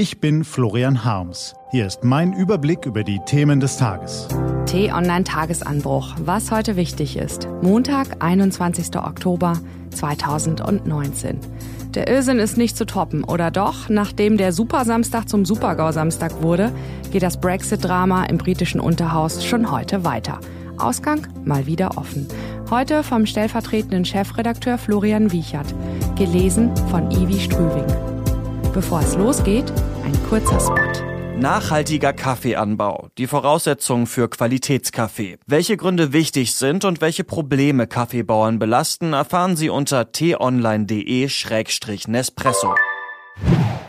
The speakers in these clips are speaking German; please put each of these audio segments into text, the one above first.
Ich bin Florian Harms. Hier ist mein Überblick über die Themen des Tages. T-Online-Tagesanbruch. Was heute wichtig ist. Montag, 21. Oktober 2019. Der Irrsinn ist nicht zu toppen, oder doch? Nachdem der Supersamstag zum Supergau-Samstag wurde, geht das Brexit-Drama im britischen Unterhaus schon heute weiter. Ausgang mal wieder offen. Heute vom stellvertretenden Chefredakteur Florian Wiechert. Gelesen von Ivi Strüving. Bevor es losgeht, ein kurzer Spot. Nachhaltiger Kaffeeanbau. Die Voraussetzungen für Qualitätskaffee. Welche Gründe wichtig sind und welche Probleme Kaffeebauern belasten, erfahren Sie unter t-online.de-nespresso.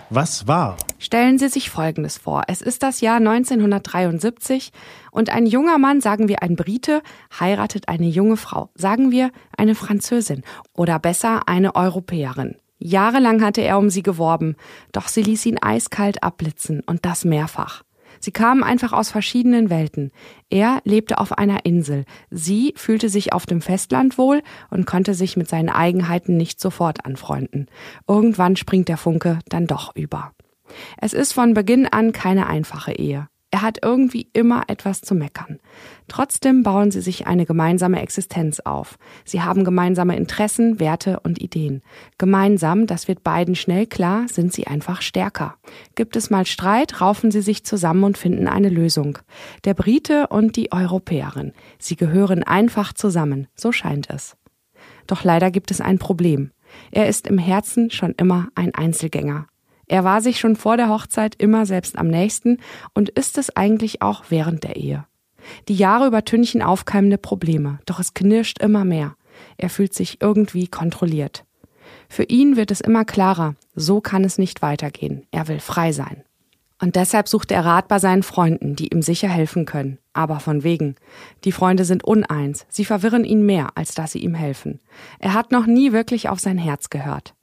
Was war? Stellen Sie sich Folgendes vor. Es ist das Jahr 1973 und ein junger Mann, sagen wir ein Brite, heiratet eine junge Frau, sagen wir eine Französin oder besser eine Europäerin. Jahrelang hatte er um sie geworben, doch sie ließ ihn eiskalt abblitzen und das mehrfach. Sie kamen einfach aus verschiedenen Welten. Er lebte auf einer Insel. Sie fühlte sich auf dem Festland wohl und konnte sich mit seinen Eigenheiten nicht sofort anfreunden. Irgendwann springt der Funke dann doch über. Es ist von Beginn an keine einfache Ehe. Er hat irgendwie immer etwas zu meckern. Trotzdem bauen sie sich eine gemeinsame Existenz auf. Sie haben gemeinsame Interessen, Werte und Ideen. Gemeinsam, das wird beiden schnell klar, sind sie einfach stärker. Gibt es mal Streit, raufen sie sich zusammen und finden eine Lösung. Der Brite und die Europäerin. Sie gehören einfach zusammen, so scheint es. Doch leider gibt es ein Problem. Er ist im Herzen schon immer ein Einzelgänger. Er war sich schon vor der Hochzeit immer selbst am nächsten und ist es eigentlich auch während der Ehe. Die Jahre übertünchen aufkeimende Probleme, doch es knirscht immer mehr. Er fühlt sich irgendwie kontrolliert. Für ihn wird es immer klarer, so kann es nicht weitergehen. Er will frei sein. Und deshalb sucht er Rat bei seinen Freunden, die ihm sicher helfen können. Aber von wegen. Die Freunde sind uneins. Sie verwirren ihn mehr, als dass sie ihm helfen. Er hat noch nie wirklich auf sein Herz gehört.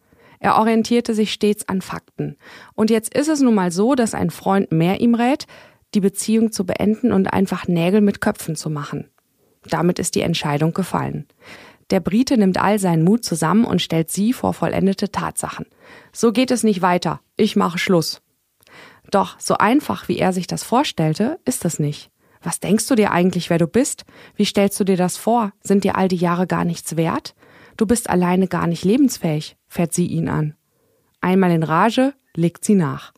Er orientierte sich stets an Fakten. Und jetzt ist es nun mal so, dass ein Freund mehr ihm rät, die Beziehung zu beenden und einfach Nägel mit Köpfen zu machen. Damit ist die Entscheidung gefallen. Der Brite nimmt all seinen Mut zusammen und stellt sie vor vollendete Tatsachen. So geht es nicht weiter. Ich mache Schluss. Doch so einfach, wie er sich das vorstellte, ist es nicht. Was denkst du dir eigentlich, wer du bist? Wie stellst du dir das vor? Sind dir all die Jahre gar nichts wert? Du bist alleine gar nicht lebensfähig, fährt sie ihn an. Einmal in Rage, legt sie nach.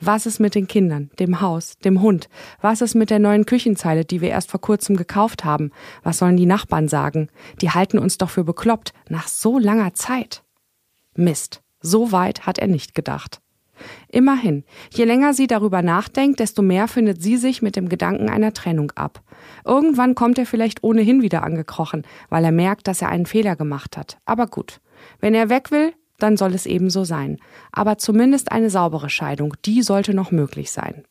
Was ist mit den Kindern, dem Haus, dem Hund? Was ist mit der neuen Küchenzeile, die wir erst vor kurzem gekauft haben? Was sollen die Nachbarn sagen? Die halten uns doch für bekloppt, nach so langer Zeit. Mist, so weit hat er nicht gedacht. Immerhin, je länger sie darüber nachdenkt, desto mehr findet sie sich mit dem Gedanken einer Trennung ab. Irgendwann kommt er vielleicht ohnehin wieder angekrochen, weil er merkt, dass er einen Fehler gemacht hat. Aber gut, wenn er weg will, dann soll es eben so sein. Aber zumindest eine saubere Scheidung, die sollte noch möglich sein.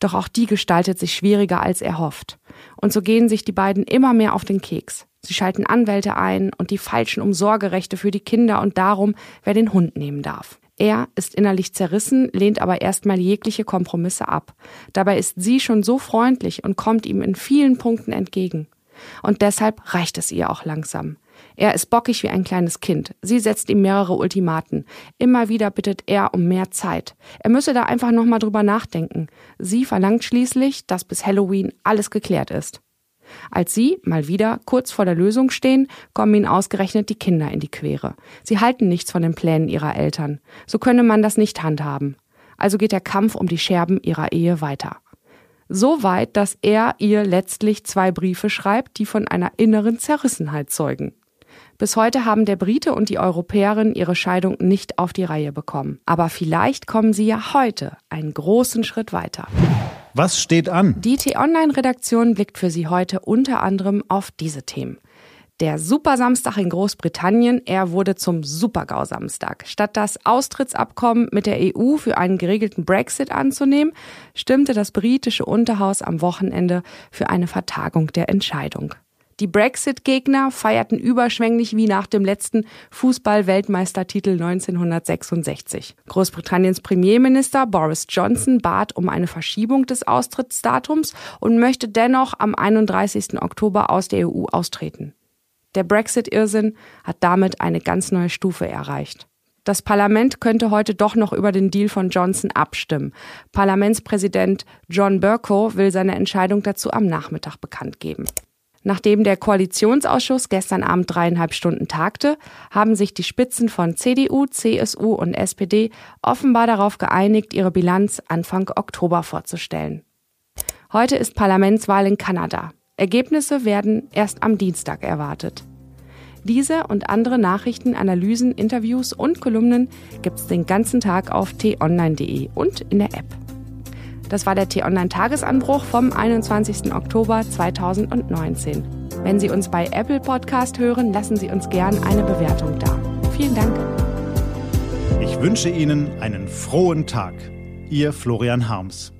Doch auch die gestaltet sich schwieriger als er hofft. Und so gehen sich die beiden immer mehr auf den Keks. Sie schalten Anwälte ein und die falschen um Sorgerechte für die Kinder und darum, wer den Hund nehmen darf. Er ist innerlich zerrissen, lehnt aber erstmal jegliche Kompromisse ab. Dabei ist sie schon so freundlich und kommt ihm in vielen Punkten entgegen. Und deshalb reicht es ihr auch langsam. Er ist bockig wie ein kleines Kind. Sie setzt ihm mehrere Ultimaten. Immer wieder bittet er um mehr Zeit. Er müsse da einfach nochmal drüber nachdenken. Sie verlangt schließlich, dass bis Halloween alles geklärt ist. Als sie, mal wieder, kurz vor der Lösung stehen, kommen ihnen ausgerechnet die Kinder in die Quere. Sie halten nichts von den Plänen ihrer Eltern. So könne man das nicht handhaben. Also geht der Kampf um die Scherben ihrer Ehe weiter. So weit, dass er ihr letztlich zwei Briefe schreibt, die von einer inneren Zerrissenheit zeugen. Bis heute haben der Brite und die Europäerin ihre Scheidung nicht auf die Reihe bekommen. Aber vielleicht kommen sie ja heute einen großen Schritt weiter. Was steht an? Die T-Online-Redaktion blickt für Sie heute unter anderem auf diese Themen. Der Supersamstag in Großbritannien, er wurde zum Supergau-Samstag. Statt das Austrittsabkommen mit der EU für einen geregelten Brexit anzunehmen, stimmte das britische Unterhaus am Wochenende für eine Vertagung der Entscheidung. Die Brexit-Gegner feierten überschwänglich wie nach dem letzten Fußball-Weltmeistertitel 1966. Großbritanniens Premierminister Boris Johnson bat um eine Verschiebung des Austrittsdatums und möchte dennoch am 31. Oktober aus der EU austreten. Der Brexit-Irrsinn hat damit eine ganz neue Stufe erreicht. Das Parlament könnte heute doch noch über den Deal von Johnson abstimmen. Parlamentspräsident John Bercow will seine Entscheidung dazu am Nachmittag bekannt geben. Nachdem der Koalitionsausschuss gestern Abend dreieinhalb Stunden tagte, haben sich die Spitzen von CDU, CSU und SPD offenbar darauf geeinigt, ihre Bilanz Anfang Oktober vorzustellen. Heute ist Parlamentswahl in Kanada. Ergebnisse werden erst am Dienstag erwartet. Diese und andere Nachrichten, Analysen, Interviews und Kolumnen gibt's den ganzen Tag auf t-online.de und in der App. Das war der T-Online-Tagesanbruch vom 21. Oktober 2019. Wenn Sie uns bei Apple Podcast hören, lassen Sie uns gern eine Bewertung da. Vielen Dank. Ich wünsche Ihnen einen frohen Tag. Ihr Florian Harms.